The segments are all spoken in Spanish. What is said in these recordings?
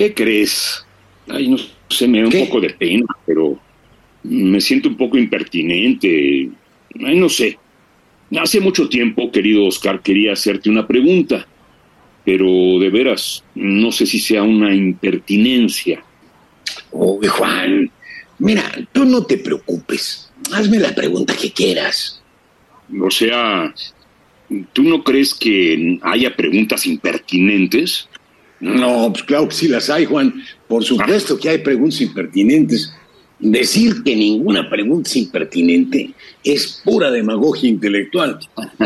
¿qué crees? Ay, no sé, me da un poco de pena, pero me siento un poco impertinente. Ay, no sé. Hace mucho tiempo, querido Oscar, quería hacerte una pregunta, pero de veras, no sé si sea una impertinencia. Uy, Juan, mira, tú no te preocupes. Hazme la pregunta que quieras. O sea, ¿tú no crees que haya preguntas impertinentes? No, pues claro que sí las hay, Juan. Por supuesto que hay preguntas impertinentes. Decir que ninguna pregunta es impertinente es pura demagogia intelectual.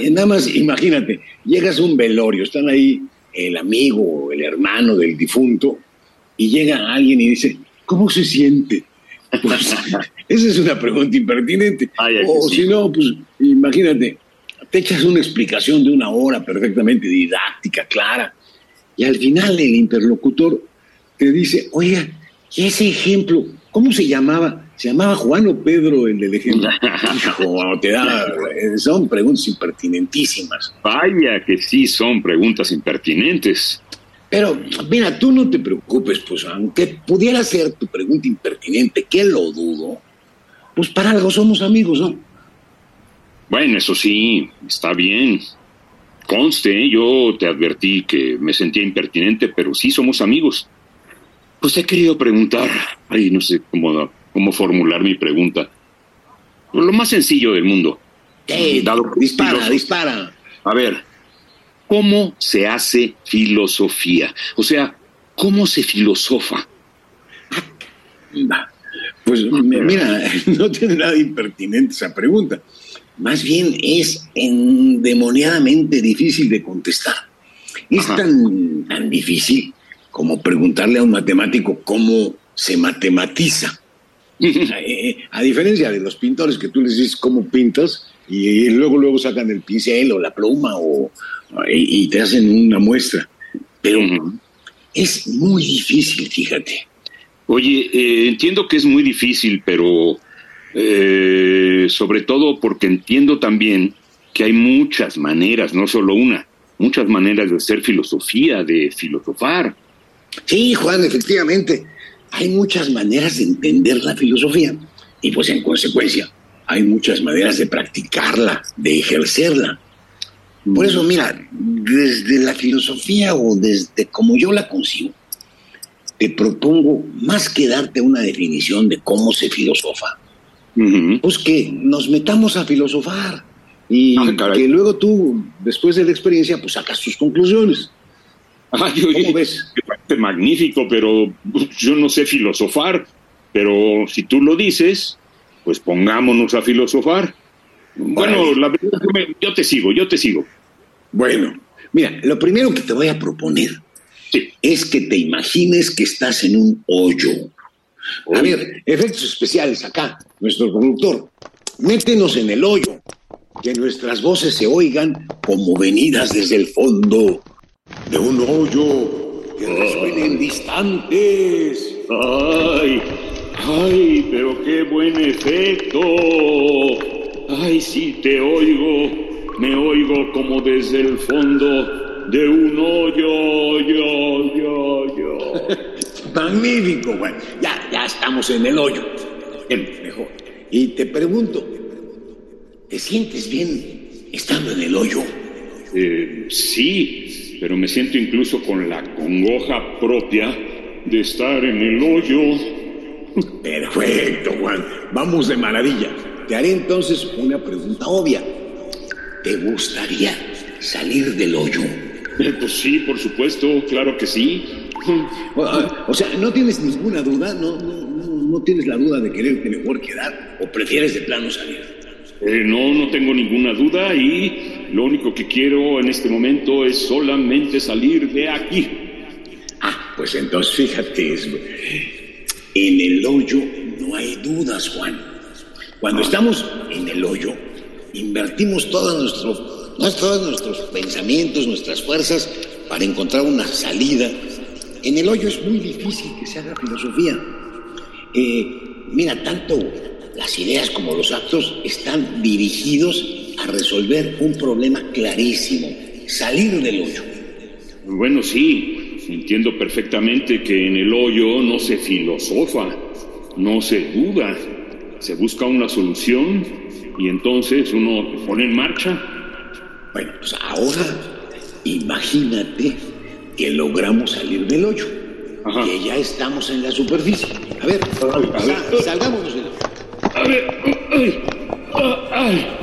Eh, Nada más imagínate, llegas a un velorio, están ahí el amigo o el hermano del difunto y llega alguien y dice, ¿cómo se siente? Pues, esa es una pregunta impertinente. Ay, o sí. si no, pues imagínate, te echas una explicación de una hora perfectamente didáctica, clara, y al final el interlocutor te dice, oiga, ¿y ese ejemplo, cómo se llamaba? ¿Se llamaba Juan o Pedro el del ejemplo? Hijo, te da, eh, son preguntas impertinentísimas. Vaya que sí son preguntas impertinentes. Pero, mira, tú no te preocupes, pues, aunque pudiera ser tu pregunta impertinente, que lo dudo, pues para algo somos amigos, ¿no? Bueno, eso sí, está bien. Conste, ¿eh? yo te advertí que me sentía impertinente, pero sí somos amigos. Pues he querido preguntar, ay, no sé cómo, cómo formular mi pregunta. Pues lo más sencillo del mundo. Eh, Dado dispara, filósofo. dispara. A ver, ¿cómo se hace filosofía? O sea, ¿cómo se filosofa? Va. Pues mira, no tiene nada impertinente esa pregunta. Más bien es endemoniadamente difícil de contestar. Es tan, tan difícil como preguntarle a un matemático cómo se matematiza. Eh, a diferencia de los pintores que tú les dices cómo pintas y, luego luego sacan el pincel o la pluma o, y, y te hacen una muestra. Pero es muy difícil, fíjate. Oye, eh, entiendo que es muy difícil, pero eh, sobre todo porque entiendo también que hay muchas maneras, no solo una, muchas maneras de hacer filosofía, de filosofar. Sí, Juan, efectivamente. Hay muchas maneras de entender la filosofía y pues en consecuencia hay muchas maneras de practicarla, de ejercerla. Por eso, mira, desde la filosofía o desde como yo la concibo, te propongo más que darte una definición de cómo se filosofa, Pues que nos metamos a filosofar y Ah, que luego tú, después de la experiencia, pues sacas tus conclusiones. Ay, oye, ¿Cómo ves? me parece magnífico, pero yo no sé filosofar. Pero si tú lo dices, pues pongámonos a filosofar. Bueno, la verdad es que me- yo te sigo, yo te sigo. Bueno, mira, lo primero que te voy a proponer Sí. es que te imagines que estás en un hoyo. A ver, efectos especiales acá, nuestro productor. Métenos en el hoyo, que nuestras voces se oigan como venidas desde el fondo de un hoyo que resuenen distantes. Ay, ay, pero qué buen efecto. Ay, sí, te oigo, me oigo como desde el fondo de un hoyo, yo, yo, yo. Magnífico, güey. Ya estamos en el hoyo. Bien, mejor. Y te pregunto, ¿te sientes bien estando en el hoyo? Eh, sí, pero me siento incluso con la congoja propia de estar en el hoyo. Perfecto, Juan. Vamos de maravilla. Te haré entonces una pregunta obvia. ¿Te gustaría salir del hoyo? Eh, Pues sí, por supuesto, claro que sí. O, o sea, ¿no tienes ninguna duda? ¿No, no, no, no tienes la duda de quererte mejor quedar? ¿O prefieres de plano salir? Eh, no, no tengo ninguna duda y lo único que quiero en este momento es solamente salir de aquí. Ah, pues entonces fíjate, en el hoyo no hay dudas, Juan. Cuando estamos en el hoyo, invertimos todo nuestro, todos nuestros pensamientos, nuestras fuerzas para encontrar una salida. En el hoyo es muy difícil que se haga filosofía. Eh, mira, tanto las ideas como los actos están dirigidos a resolver un problema clarísimo, salir del hoyo. Bueno, sí, entiendo perfectamente que en el hoyo no se filosofa, no se duda, se busca una solución y entonces uno pone en marcha. Bueno, pues ahora imagínate que logramos salir del hoyo, que ya estamos en la superficie. A ver, salgamos del hoyo. A ver, ay, ay.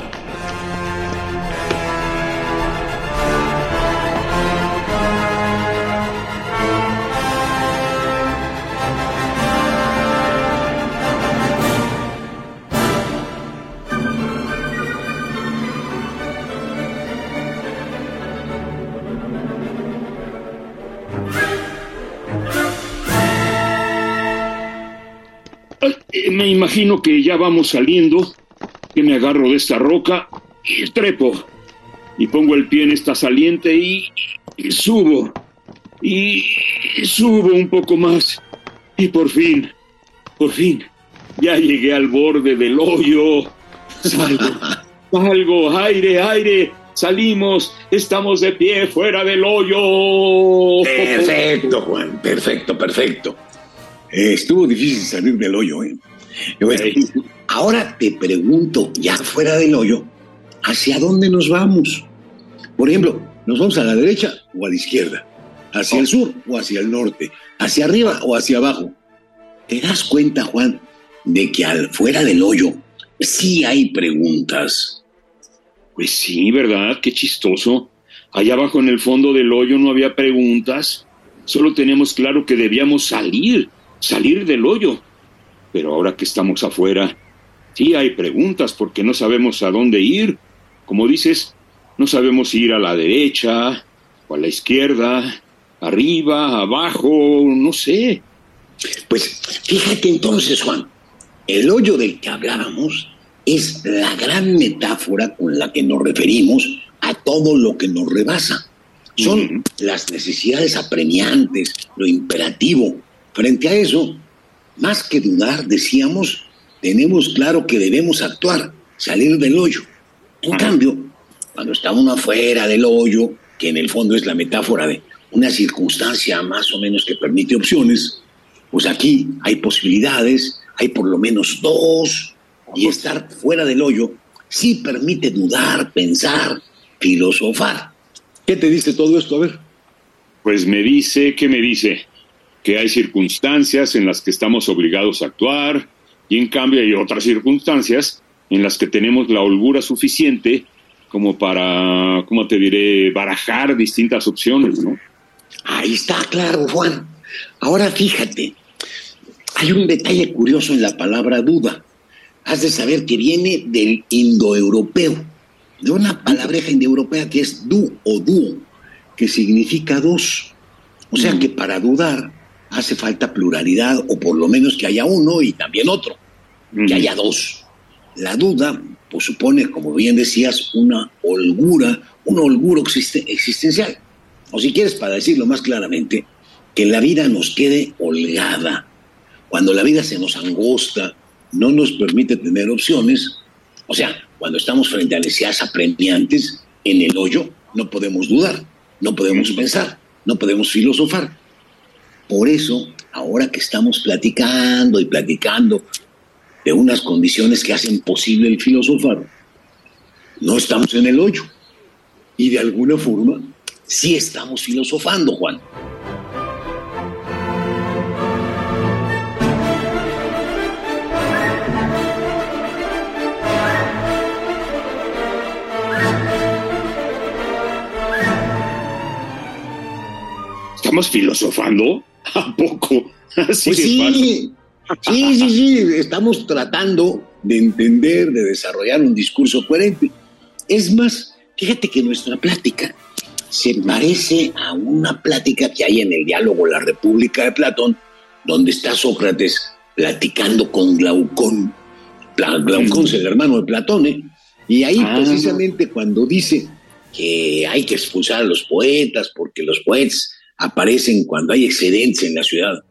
Me imagino que ya vamos saliendo, que me agarro de esta roca y trepo. Y pongo el pie en esta saliente y, subo. Y, subo un poco más. Y por fin, por fin, ya llegué al borde del hoyo. Salgo, salgo, aire, aire. Salimos, estamos de pie fuera del hoyo. Perfecto, Juan, perfecto, perfecto. Estuvo difícil salir del hoyo, ¿eh? ahora te pregunto, ya fuera del hoyo, ¿hacia dónde nos vamos? Por ejemplo, ¿nos vamos a la derecha o a la izquierda? ¿Hacia el sur o hacia el norte? ¿Hacia arriba o hacia abajo? ¿Te das cuenta, Juan, de que al fuera del hoyo sí hay preguntas? Pues sí, ¿verdad? Qué chistoso. Allá abajo en el fondo del hoyo no había preguntas. Solo teníamos claro que debíamos salir, salir del hoyo. Pero ahora que estamos afuera, sí hay preguntas porque no sabemos a dónde ir. Como dices, no sabemos ir a la derecha o a la izquierda, arriba, abajo, no sé. Pues fíjate entonces, Juan, el hoyo del que hablábamos es la gran metáfora con la que nos referimos a todo lo que nos rebasa. Son las necesidades apremiantes, lo imperativo. Frente a eso, más que dudar, decíamos, tenemos claro que debemos actuar, salir del hoyo. En cambio, cuando está uno afuera del hoyo, que en el fondo es la metáfora de una circunstancia más o menos que permite opciones, pues aquí hay posibilidades, hay por lo menos dos, y estar fuera del hoyo sí permite dudar, pensar, filosofar. ¿Qué te dice todo esto? A ver. Pues me dice, ¿qué me dice? Que hay circunstancias en las que estamos obligados a actuar y en cambio hay otras circunstancias en las que tenemos la holgura suficiente como para, ¿cómo te diré?, barajar distintas opciones, ¿no? Ahí está, claro, Juan. Ahora fíjate, hay un detalle curioso en la palabra duda. Has de saber que viene del indoeuropeo, de una palabreja indoeuropea que es du o du, que significa dos. O sea mm. que para dudar hace falta pluralidad o por lo menos que haya uno y también otro, que haya dos. La duda pues supone, como bien decías, una holgura, un holguro existencial. O si quieres, para decirlo más claramente, que la vida nos quede holgada. Cuando la vida se nos angosta, no nos permite tener opciones, o sea, cuando estamos frente a necesidades apremiantes, en el hoyo no podemos dudar, no podemos pensar, no podemos filosofar. Por eso, ahora que estamos platicando y platicando de unas condiciones que hacen posible el filosofar, no estamos en el hoyo. Y de alguna forma, sí estamos filosofando, Juan. ¿Estamos filosofando? ¿A poco? Así pues sí, sí, sí, sí, estamos tratando de entender, de desarrollar un discurso coherente. Es más, fíjate que nuestra plática se parece a una plática que hay en el diálogo La República de Platón, donde está Sócrates platicando con Glaucón. Glaucón es el hermano de Platón, ¿eh? Y ahí ah. precisamente cuando dice que hay que expulsar a los poetas porque los poetas aparecen cuando hay excedentes en la ciudad.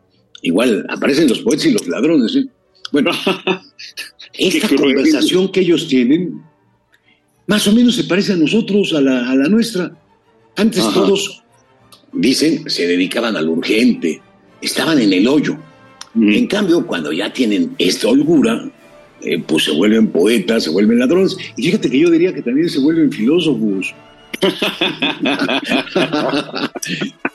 Igual aparecen los poetas y los ladrones. ¿eh? Bueno, esta conversación que ellos tienen más o menos se parece a nosotros, a la, a la nuestra. Antes todos, dicen, se dedicaban al urgente, estaban en el hoyo. En cambio, cuando ya tienen esta holgura, eh, pues se vuelven poetas, se vuelven ladrones. Y fíjate que yo diría que también se vuelven filósofos.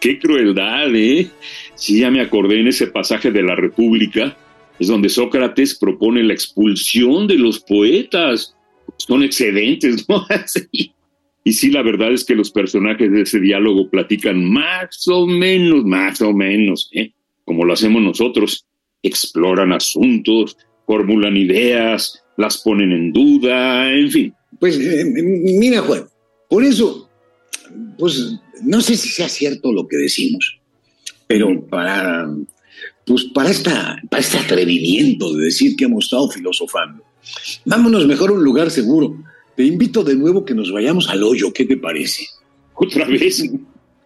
Qué crueldad, ¿eh? Sí, ya me acordé en ese pasaje de la República, es donde Sócrates propone la expulsión de los poetas. Son excedentes, ¿no? Y sí, la verdad es que los personajes de ese diálogo platican más o menos, más o menos, ¿eh? como lo hacemos nosotros. Exploran asuntos, formulan ideas, las ponen en duda, en fin. Pues eh, mira, Juan, por eso, pues no sé si sea cierto lo que decimos, pero para, pues para, esta, para este atrevimiento de decir que hemos estado filosofando, vámonos mejor a un lugar seguro. Te invito de nuevo que nos vayamos al hoyo, ¿qué te parece? ¿Otra vez?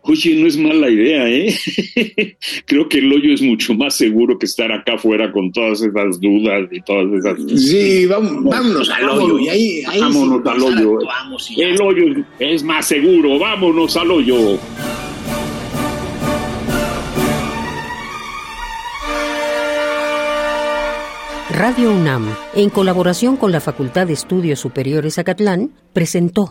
Oye, no es mala idea, ¿eh? Creo que el hoyo es mucho más seguro que estar acá afuera con todas esas dudas y todas esas. Sí, vámonos al hoyo. Y ahí, vámonos al hoyo. El hoyo es más seguro. Vámonos al hoyo. Radio UNAM, en colaboración con la Facultad de Estudios Superiores Acatlán, presentó